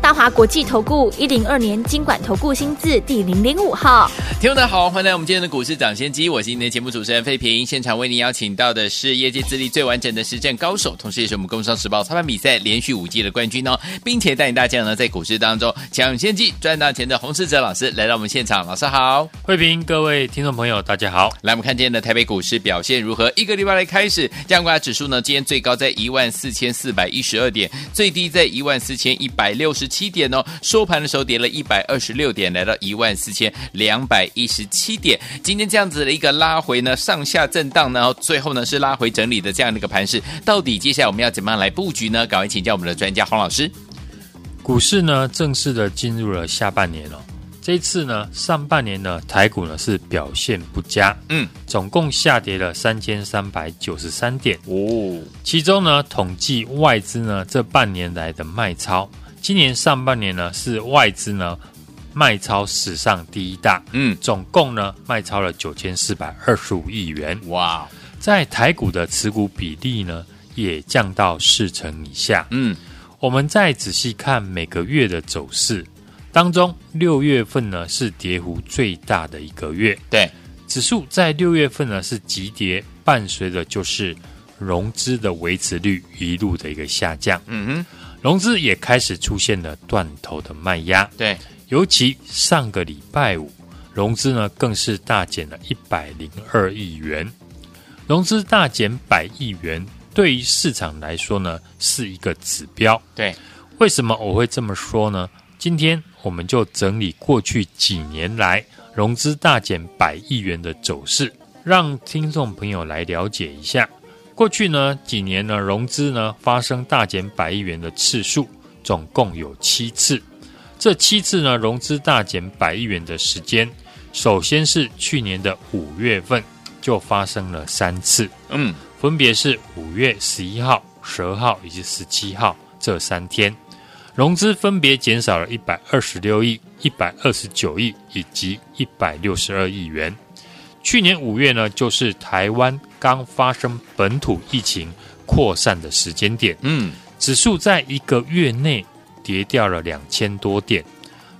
大华国际投顾一零二年经管投顾新字第零零五号，听众大家好，欢迎来我们今天的股市涨先机，我是今天的节目主持人费平，现场为您邀请到的是业界资历最完整的实战高手，同时也是我们工商时报操盘比赛连续五季的冠军哦，并且带领大家呢在股市当中抢先机赚大钱的洪世哲老师来到我们现场，老师好，费平，各位听众朋友大家好，来我们看今天的台北股市表现如何？一个礼拜来开始，加权指数呢今天最高在一万四千四百一十二点，最低在一万四千一百六十七点哦，收盘的时候跌了一百二十六点，来到一万四千两百一十七点。今天这样子的一个拉回呢，上下震荡呢，然后最后呢是拉回整理的这样的一个盘势。到底接下来我们要怎么样来布局呢？赶快请教我们的专家黄老师。股市呢正式的进入了下半年了，这一次呢上半年呢台股呢是表现不佳，嗯，总共下跌了三千三百九十三点哦，其中呢统计外资呢这半年来的卖超。今年上半年呢，是外资呢卖超史上第一大，嗯，总共呢卖超了九千四百二十五亿元，哇，在台股的持股比例呢也降到四成以下，嗯，我们再仔细看每个月的走势当中，六月份呢是跌幅最大的一个月，对，指数在六月份呢是急跌，伴随着就是融资的维持率一路的一个下降，嗯哼。融资也开始出现了断头的卖压，对，尤其上个礼拜五，融资呢更是大减了一百零二亿元，融资大减百亿元，对于市场来说呢是一个指标，对，为什么我会这么说呢？今天我们就整理过去几年来融资大减百亿元的走势，让听众朋友来了解一下。过去呢几年呢融资呢发生大减百亿元的次数总共有七次，这七次呢融资大减百亿元的时间，首先是去年的五月份就发生了三次，嗯，分别是五月十一号、十二号以及十七号这三天，融资分别减少了一百二十六亿、一百二十九亿以及一百六十二亿元。去年五月呢，就是台湾刚发生本土疫情扩散的时间点，嗯，指数在一个月内跌掉了两千多点，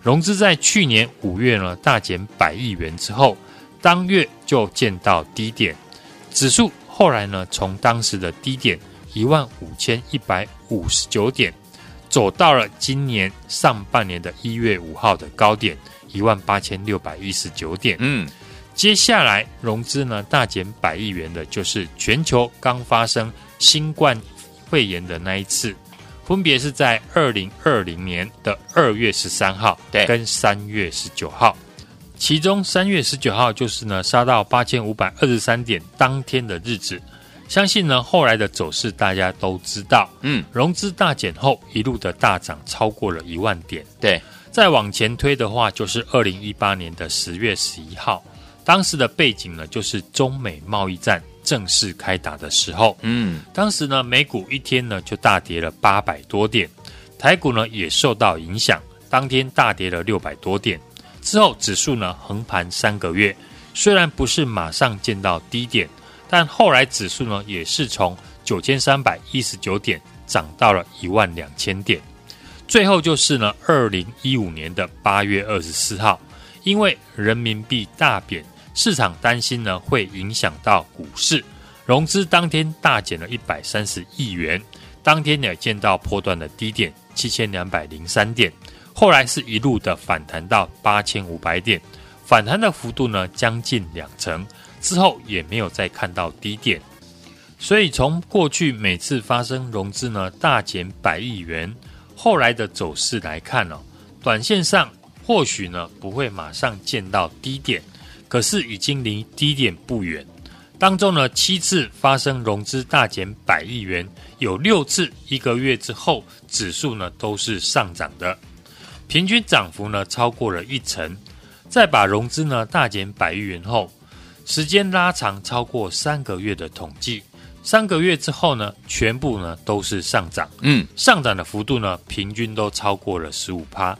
融资在去年五月呢大减百亿元之后，当月就见到低点，指数后来呢从当时的低点一万五千一百五十九点，走到了今年上半年的一月五号的高点一万八千六百一十九点，嗯。接下来融资呢大减百亿元的，就是全球刚发生新冠肺炎的那一次，分别是在二零二零年的二月十三号，对，跟三月十九号。其中三月十九号就是呢杀到八千五百二十三点当天的日子，相信呢后来的走势大家都知道，嗯，融资大减后一路的大涨超过了一万点，对，再往前推的话就是二零一八年的十月十一号。当时的背景呢，就是中美贸易战正式开打的时候。嗯，当时呢，美股一天呢就大跌了八百多点，台股呢也受到影响，当天大跌了六百多点。之后指数呢横盘三个月，虽然不是马上见到低点，但后来指数呢也是从九千三百一十九点涨到了一万两千点。最后就是呢，二零一五年的八月二十四号，因为人民币大贬。市场担心呢会影响到股市，融资当天大减了一百三十亿元，当天也见到波段的低点七千两百零三点，后来是一路的反弹到八千五百点，反弹的幅度呢将近两成，之后也没有再看到低点，所以从过去每次发生融资呢大减百亿元，后来的走势来看呢、哦，短线上或许呢不会马上见到低点。可是已经离低点不远，当中呢七次发生融资大减百亿元，有六次一个月之后指数呢都是上涨的，平均涨幅呢超过了一成。再把融资呢大减百亿元后，时间拉长超过三个月的统计，三个月之后呢，全部呢都是上涨，嗯，上涨的幅度呢平均都超过了十五趴。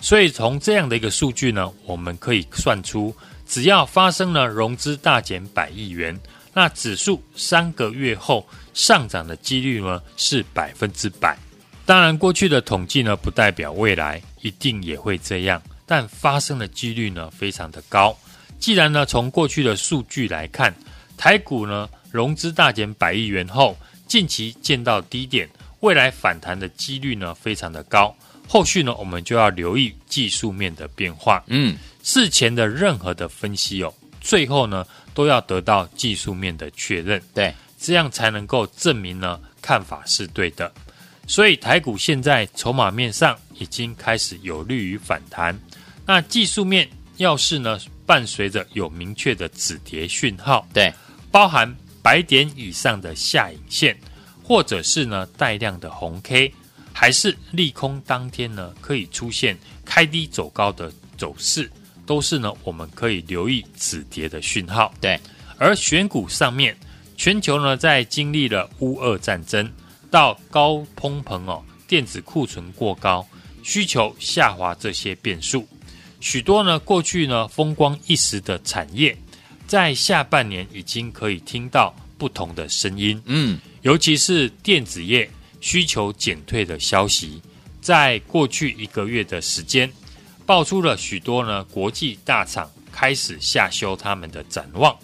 所以从这样的一个数据呢，我们可以算出，只要发生了融资大减百亿元，那指数三个月后上涨的几率呢是百分之百。当然，过去的统计呢不代表未来一定也会这样，但发生的几率呢非常的高。既然呢从过去的数据来看，台股呢融资大减百亿元后，近期见到低点，未来反弹的几率呢非常的高。后续呢我们就要留意技术面的变化。嗯，事前的任何的分析哦，最后呢都要得到技术面的确认。对，这样才能够证明呢看法是对的。所以台股现在筹码面上已经开始有利于反弹，那技术面要是呢伴随着有明确的止跌讯号，对，包含白点以上的下影线，或者是呢带量的红 K，还是利空当天呢可以出现开低走高的走势，都是呢我们可以留意止跌的讯号。对，而选股上面，全球呢在经历了乌俄战争。到高通膨哦，电子库存过高，需求下滑这些变数，许多呢过去呢风光一时的产业，在下半年已经可以听到不同的声音。嗯，尤其是电子业需求减退的消息，在过去一个月的时间，爆出了许多呢国际大厂开始下修他们的展望。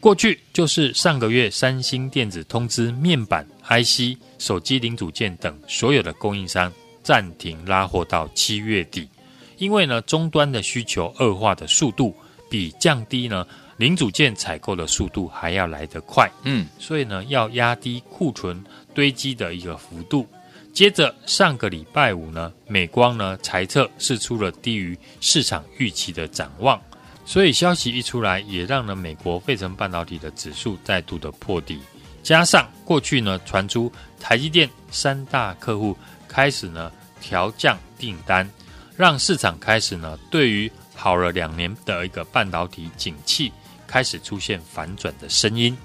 过去就是上个月，三星电子通知面板、IC、手机零组件等所有的供应商暂停拉货到七月底，因为呢终端的需求恶化的速度比降低呢零组件采购的速度还要来得快，嗯，所以呢要压低库存堆积的一个幅度。接着上个礼拜五呢，美光呢财测是出了低于市场预期的展望。所以消息一出来，也让呢美国费城半导体的指数再度的破底。加上过去呢传出台积电三大客户开始呢调降订单，让市场开始呢对于好了两年的一个半导体景气开始出现反转的声音。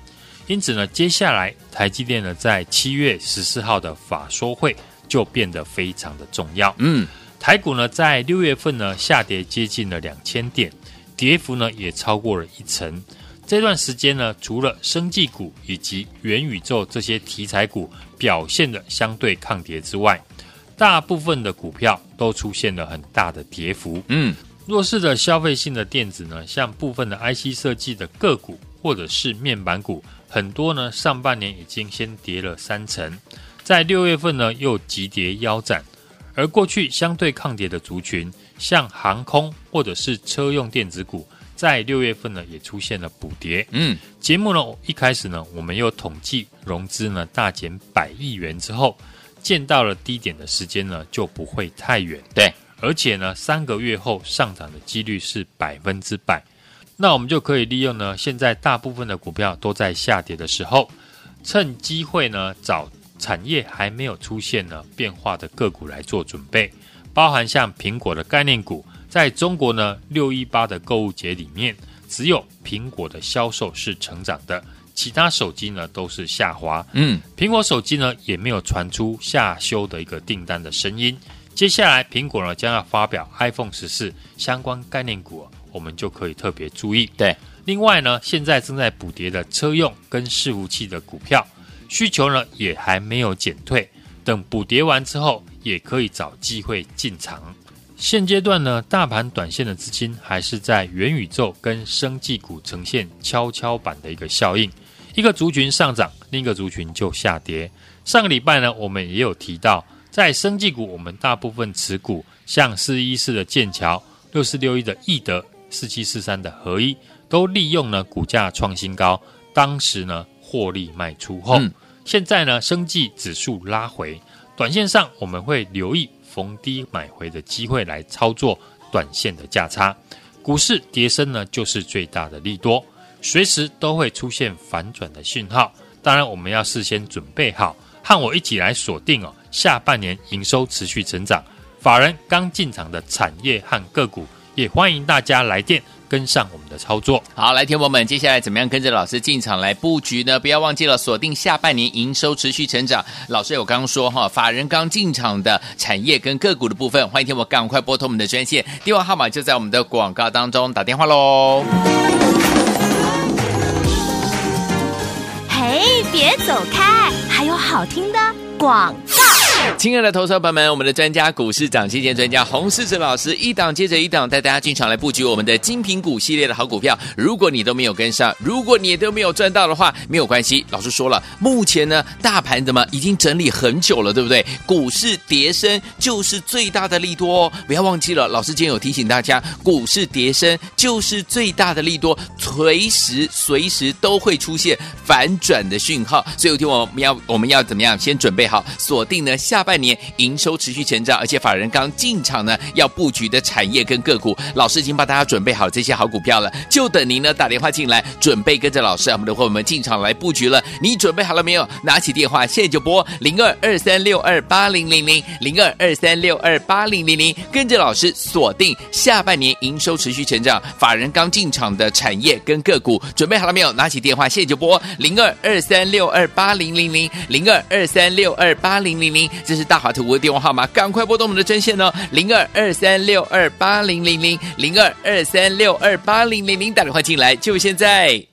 因此呢，接下来台积电呢在七月十四号的法说会就变得非常的重要。嗯，台股呢在六月份呢下跌接近了两千点。跌幅呢也超过了一成。这段时间呢，除了生技股以及元宇宙这些题材股表现的相对抗跌之外，大部分的股票都出现了很大的跌幅。嗯，弱势的消费性的电子呢，像部分的 IC 设计的个股或者是面板股，很多呢上半年已经先跌了三成，在六月份呢又急跌腰斩。而过去相对抗跌的族群，像航空或者是车用电子股，在六月份呢也出现了补跌。嗯，节目呢一开始呢，我们又统计融资呢大减百亿元之后，见到了低点的时间呢就不会太远。对，而且呢三个月后上涨的几率是百分之百。那我们就可以利用呢现在大部分的股票都在下跌的时候，趁机会呢找。产业还没有出现呢变化的个股来做准备，包含像苹果的概念股，在中国呢六一八的购物节里面，只有苹果的销售是成长的，其他手机呢都是下滑。嗯，苹果手机呢也没有传出下修的一个订单的声音。接下来苹果呢将要发表 iPhone 十四相关概念股，我们就可以特别注意。对，另外呢现在正在补跌的车用跟伺服器的股票。需求呢也还没有减退，等补跌完之后，也可以找机会进场。现阶段呢，大盘短线的资金还是在元宇宙跟生技股呈现跷跷板的一个效应，一个族群上涨，另一个族群就下跌。上个礼拜呢，我们也有提到，在生技股，我们大部分持股，像四一四的剑桥、六四六一的易德、四七四三的合一，都利用呢股价创新高，当时呢获利卖出后。嗯现在呢，生技指数拉回，短线上我们会留意逢低买回的机会来操作短线的价差。股市跌升呢，就是最大的利多，随时都会出现反转的讯号。当然，我们要事先准备好，和我一起来锁定哦，下半年营收持续成长，法人刚进场的产业和个股，也欢迎大家来电跟上我们的操作。好，来，听友们，接下来怎么样跟着老师进场来布局呢？不要忘记了锁定下半年营收持续成长。老师有刚刚说哈，法人刚进场的产业跟个股的部分，欢迎听我赶快拨通我们的专线，电话号码就在我们的广告当中，打电话喽。嘿，别走开，还有好听的广告。亲爱的投资朋友们，我们的专家股市涨跌专家洪世哲老师一档接着一档带大家进场来布局我们的精品股系列的好股票。如果你都没有跟上，如果你也都没有赚到的话，没有关系。老师说了，目前呢大盘怎么已经整理很久了，对不对？股市跌升就是最大的利多哦。不要忘记了，老师今天有提醒大家，股市跌升就是最大的利多，随时随时都会出现反转的讯号。所以有听我们要我们要怎么样？先准备好锁定呢？下半年营收持续成长，而且法人刚进场呢，要布局的产业跟个股，老师已经帮大家准备好这些好股票了，就等您呢打电话进来，准备跟着老师啊，我们的伙伴们进场来布局了。你准备好了没有？拿起电话，现在就拨零二二三六二八零零零零二二三六二八零零零，跟着老师锁定下半年营收持续成长，法人刚进场的产业跟个股，准备好了没有？拿起电话，现在就拨零二二三六二八零零零零二二三六二八零零零。这是大华图的电话号码，赶快拨通我们的专线哦，零二二三六二八零零零零二二三六二八零零零，打电话进来就现在。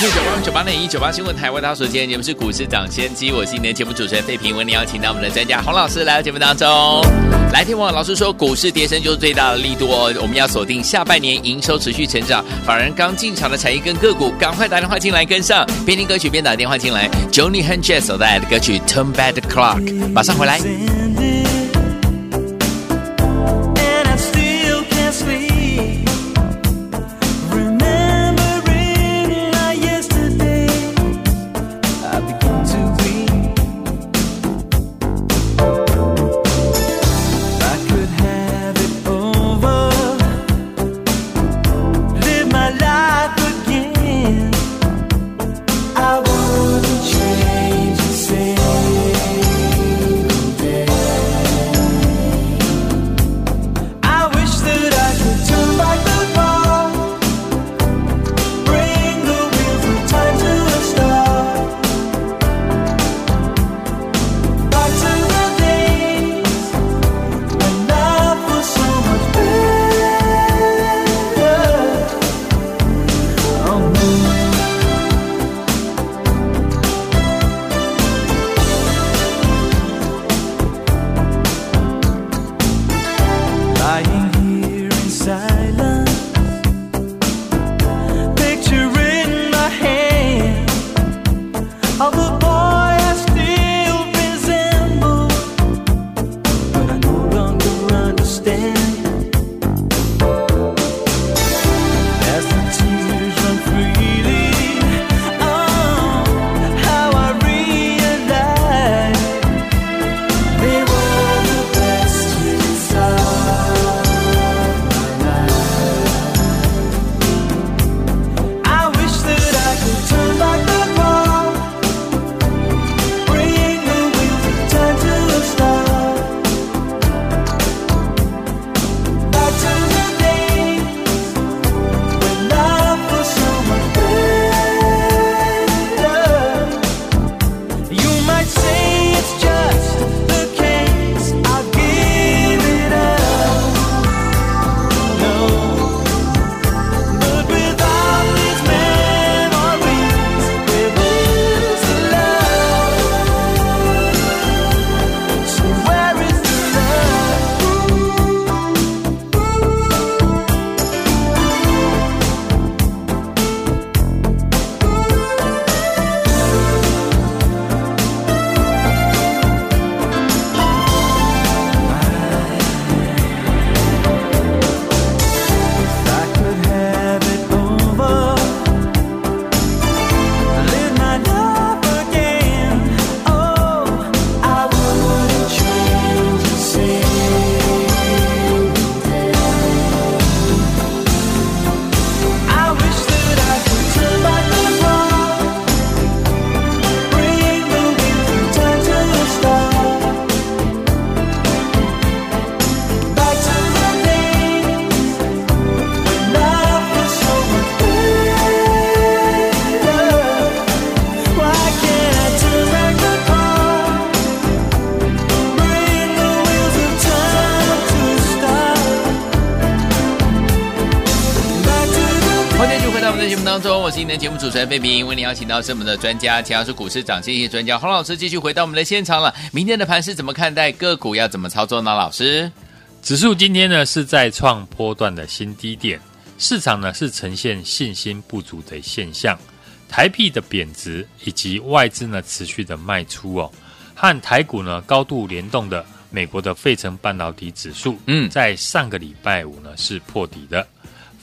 六九八九八零一九八新闻台为大家所见，节目是股市涨先机，我是你的节目主持人费平，为你邀请到我们的专家洪老师来到节目当中。来听我老师说，股市跌升就是最大的力度哦，我们要锁定下半年营收持续成长，法人刚进场的产业跟个股，赶快打电话进来跟上，边听歌曲边打电话进来。，Johnny Hensher 所带来的歌曲 Turn Back the Clock，马上回来。我是今天的节目主持人费平，为您邀请到是我们的专家，强势股市涨跌专家洪老师，继续回到我们的现场了。明天的盘是怎么看待？个股要怎么操作呢？老师，指数今天呢是在创波段的新低点，市场呢是呈现信心不足的现象，台币的贬值以及外资呢持续的卖出哦，和台股呢高度联动的美国的费城半导体指数，嗯，在上个礼拜五呢是破底的。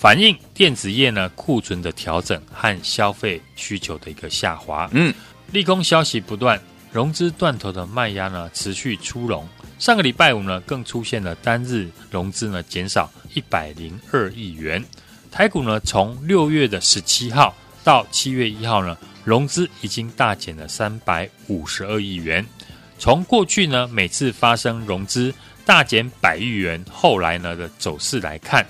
反映电子业呢库存的调整和消费需求的一个下滑，嗯，利空消息不断，融资断头的卖压呢持续出笼。上个礼拜五呢更出现了单日融资呢减少一百零二亿元。台股呢从六月的十七号到七月一号呢融资已经大减了三百五十二亿元。从过去呢每次发生融资大减百亿元，后来呢的走势来看。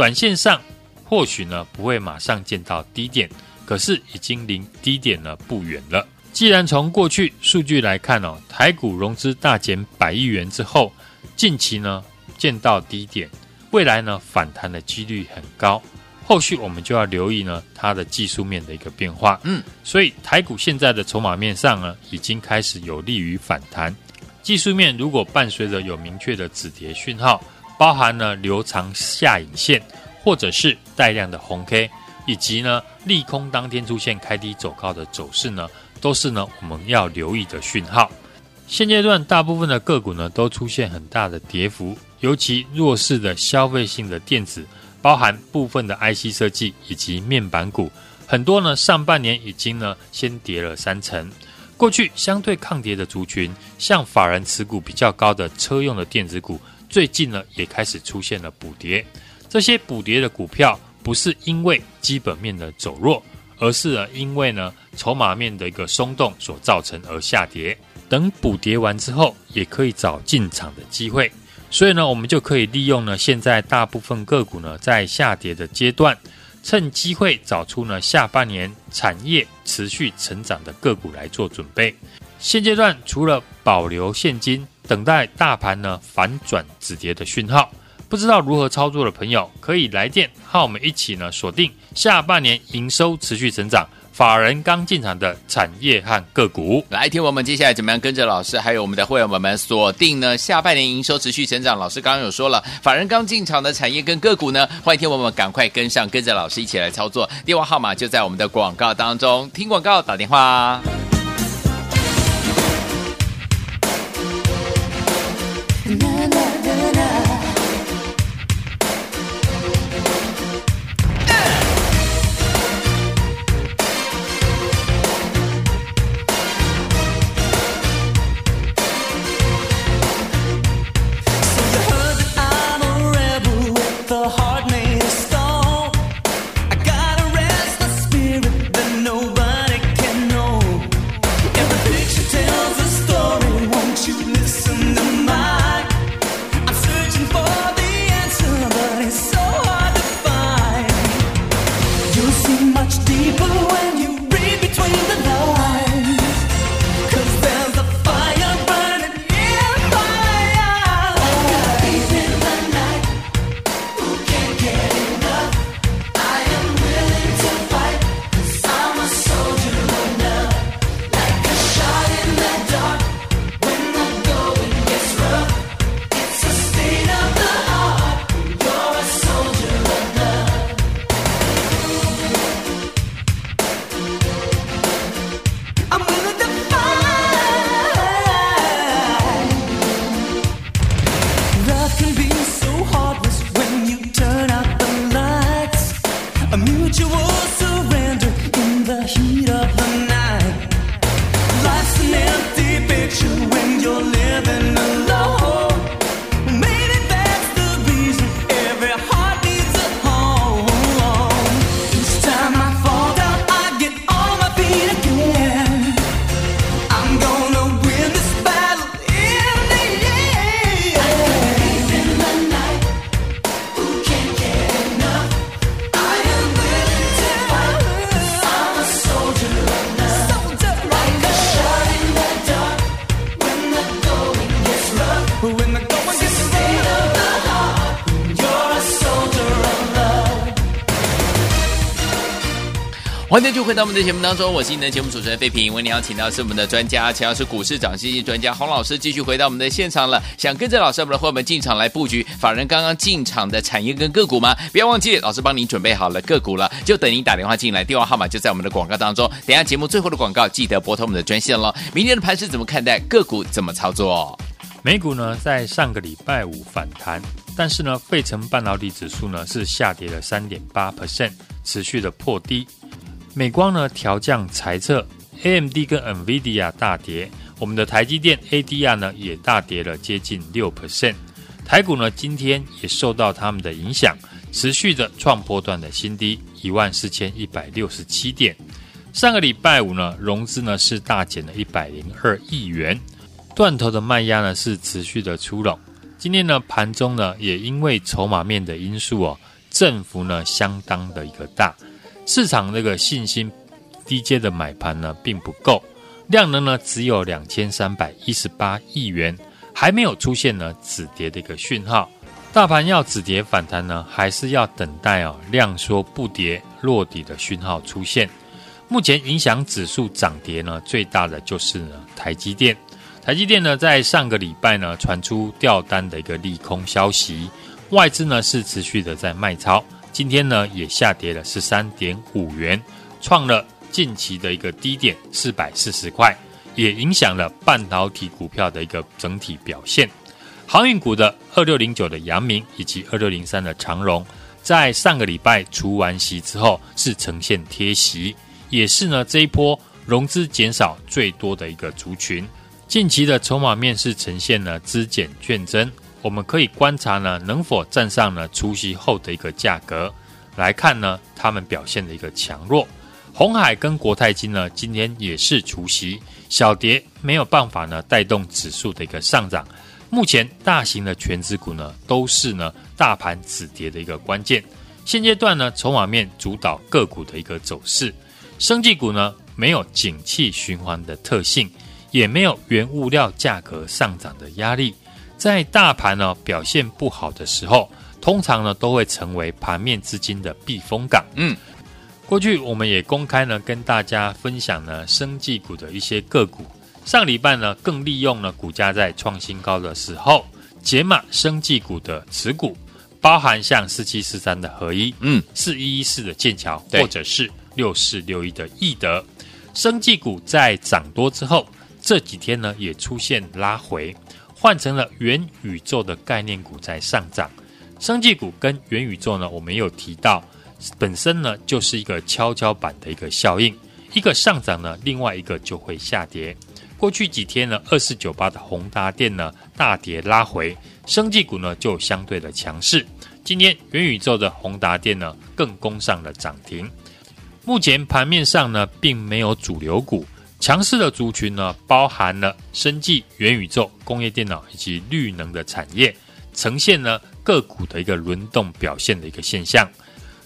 短线上或许呢不会马上见到低点，可是已经离低点呢不远了。既然从过去数据来看哦，台股融资大减百亿元之后，近期呢见到低点，未来呢反弹的几率很高。后续我们就要留意呢它的技术面的一个变化。嗯，所以台股现在的筹码面上呢已经开始有利于反弹。技术面如果伴随着有明确的止跌讯号。包含呢留长下影线，或者是带量的红 K，以及呢利空当天出现开低走高的走势呢，都是呢我们要留意的讯号。现阶段大部分的个股呢都出现很大的跌幅，尤其弱势的消费性的电子，包含部分的 IC 设计以及面板股，很多呢上半年已经呢先跌了三成。过去相对抗跌的族群，像法人持股比较高的车用的电子股。最近呢，也开始出现了补跌。这些补跌的股票不是因为基本面的走弱，而是呢因为呢筹码面的一个松动所造成而下跌。等补跌完之后，也可以找进场的机会。所以呢，我们就可以利用呢现在大部分个股呢在下跌的阶段，趁机会找出呢下半年产业持续成长的个股来做准备。现阶段除了保留现金。等待大盘呢反转止跌的讯号，不知道如何操作的朋友可以来电和我们一起呢锁定下半年营收持续成长、法人刚进场的产业和个股。来听我们接下来怎么样跟着老师还有我们的会员们们锁定呢下半年营收持续成长。老师刚刚有说了，法人刚进场的产业跟个股呢，欢迎听我们赶快跟上，跟着老师一起来操作。电话号码就在我们的广告当中，听广告打电话。欢迎继续回到我们的节目当中，我是你的节目主持人费平。为您邀请到是我们的专家，强势股市涨信息专家洪老师，继续回到我们的现场了。想跟着老师，我们的伙伴们进场来布局法人刚刚进场的产业跟个股吗？不要忘记，老师帮您准备好了个股了，就等您打电话进来，电话号码就在我们的广告当中。等下节目最后的广告，记得拨通我们的专线喽。明天的盘是怎么看待？个股怎么操作？美股呢，在上个礼拜五反弹，但是呢，费城半导体指数呢是下跌了三点八 percent，持续的破低。美光呢调降裁测，AMD 跟 NVIDIA 大跌，我们的台积电 ADR 呢也大跌了接近六 percent。台股呢今天也受到他们的影响，持续的创波段的新低一万四千一百六十七点。上个礼拜五呢融资呢是大减了一百零二亿元，断头的卖压呢是持续的出笼。今天呢盘中呢也因为筹码面的因素哦，振幅呢相当的一个大。市场那个信心低阶的买盘呢，并不够，量能呢只有两千三百一十八亿元，还没有出现呢止跌的一个讯号。大盘要止跌反弹呢，还是要等待哦量缩不跌落底的讯号出现。目前影响指数涨跌呢最大的就是呢台积电。台积电呢在上个礼拜呢传出调单的一个利空消息，外资呢是持续的在卖超。今天呢也下跌了十三点五元，创了近期的一个低点四百四十块，也影响了半导体股票的一个整体表现。航运股的二六零九的阳明以及二六零三的长荣，在上个礼拜除完息之后是呈现贴息，也是呢这一波融资减少最多的一个族群。近期的筹码面是呈现了资减券增。我们可以观察呢，能否站上呢除息后的一个价格来看呢，他们表现的一个强弱。红海跟国泰金呢，今天也是除息小跌，没有办法呢带动指数的一个上涨。目前大型的全资股呢，都是呢大盘止跌的一个关键。现阶段呢，筹码面主导个股的一个走势。生技股呢，没有景气循环的特性，也没有原物料价格上涨的压力。在大盘呢表现不好的时候，通常呢都会成为盘面资金的避风港。嗯，过去我们也公开呢跟大家分享呢生技股的一些个股。上礼拜呢更利用了股价在创新高的时候，解码生技股的持股，包含像四七四三的合一，嗯，四一一四的剑桥，或者是六四六一的易德。生技股在涨多之后，这几天呢也出现拉回。换成了元宇宙的概念股在上涨，生技股跟元宇宙呢，我们有提到，本身呢就是一个跷跷板的一个效应，一个上涨呢，另外一个就会下跌。过去几天呢，二四九八的宏达电呢大跌拉回，生技股呢就相对的强势。今天元宇宙的宏达电呢更攻上了涨停。目前盘面上呢，并没有主流股。强势的族群呢，包含了生技、元宇宙、工业电脑以及绿能的产业，呈现呢个股的一个轮动表现的一个现象。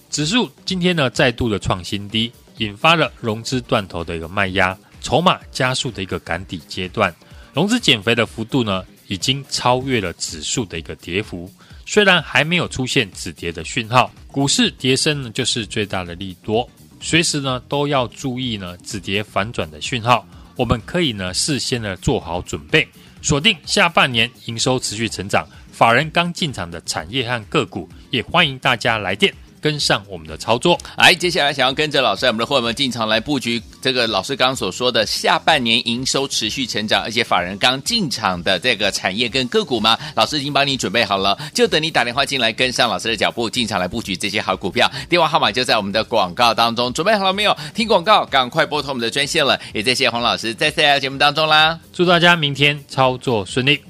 指数今天呢再度的创新低，引发了融资断头的一个卖压，筹码加速的一个赶底阶段。融资减肥的幅度呢，已经超越了指数的一个跌幅，虽然还没有出现止跌的讯号，股市跌升呢就是最大的利多。随时呢都要注意呢止跌反转的讯号，我们可以呢事先呢做好准备，锁定下半年营收持续成长、法人刚进场的产业和个股，也欢迎大家来电。跟上我们的操作，来，接下来想要跟着老师，我们的伙伴们进场来布局这个老师刚刚所说的下半年营收持续成长，而且法人刚进场的这个产业跟个股吗？老师已经帮你准备好了，就等你打电话进来跟上老师的脚步，进场来布局这些好股票。电话号码就在我们的广告当中，准备好了没有？听广告，赶快拨通我们的专线了。也谢谢洪老师在这节目当中啦，祝大家明天操作顺利。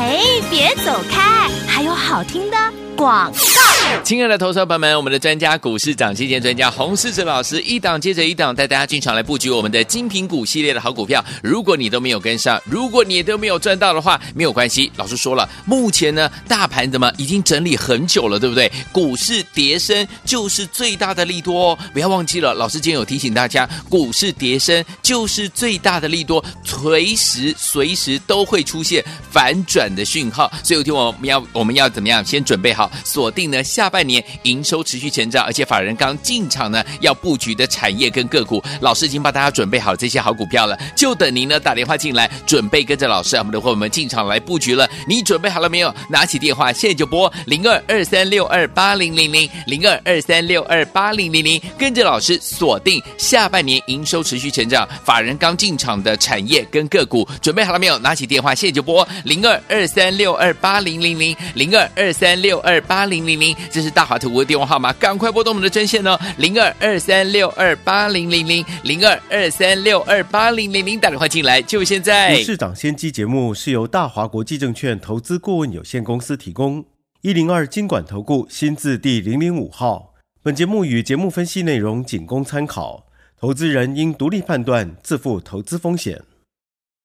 哎，别走开，还有好听的广告。亲爱的投资朋友们，我们的专家股市涨期间专家洪世哲老师一档接着一档带大家进场来布局我们的精品股系列的好股票。如果你都没有跟上，如果你都没有赚到的话，没有关系。老师说了，目前呢大盘怎么已经整理很久了，对不对？股市跌升就是最大的利多哦，不要忘记了。老师今天有提醒大家，股市跌升就是最大的利多，随时随时都会出现反转的讯号。所以有天我们要我们要怎么样？先准备好锁定呢下半年营收持续成长，而且法人刚进场呢要布局的产业跟个股，老师已经帮大家准备好这些好股票了，就等您呢打电话进来，准备跟着老师啊我们的伙伴们进场来布局了。你准备好了没有？拿起电话现在就拨零二二三六二八零零零零二二三六二八零零零，跟着老师锁定下半年营收持续成长，法人刚进场的产业跟个股，准备好了没有？拿起电话现在就拨零二二三六二八零零零零二二三六二八零零零，这是大华图的电话号码，赶快拨通我们的专线哦，零二二三六二八零零零零二二三六二八零零零，打电话进来就现在。市长先机节目是由大华国际证券投资顾问有限公司提供，一零二经管投顾新字第零零五号。本节目与节目分析内容仅供参考，投资人应独立判断，自负投资风险。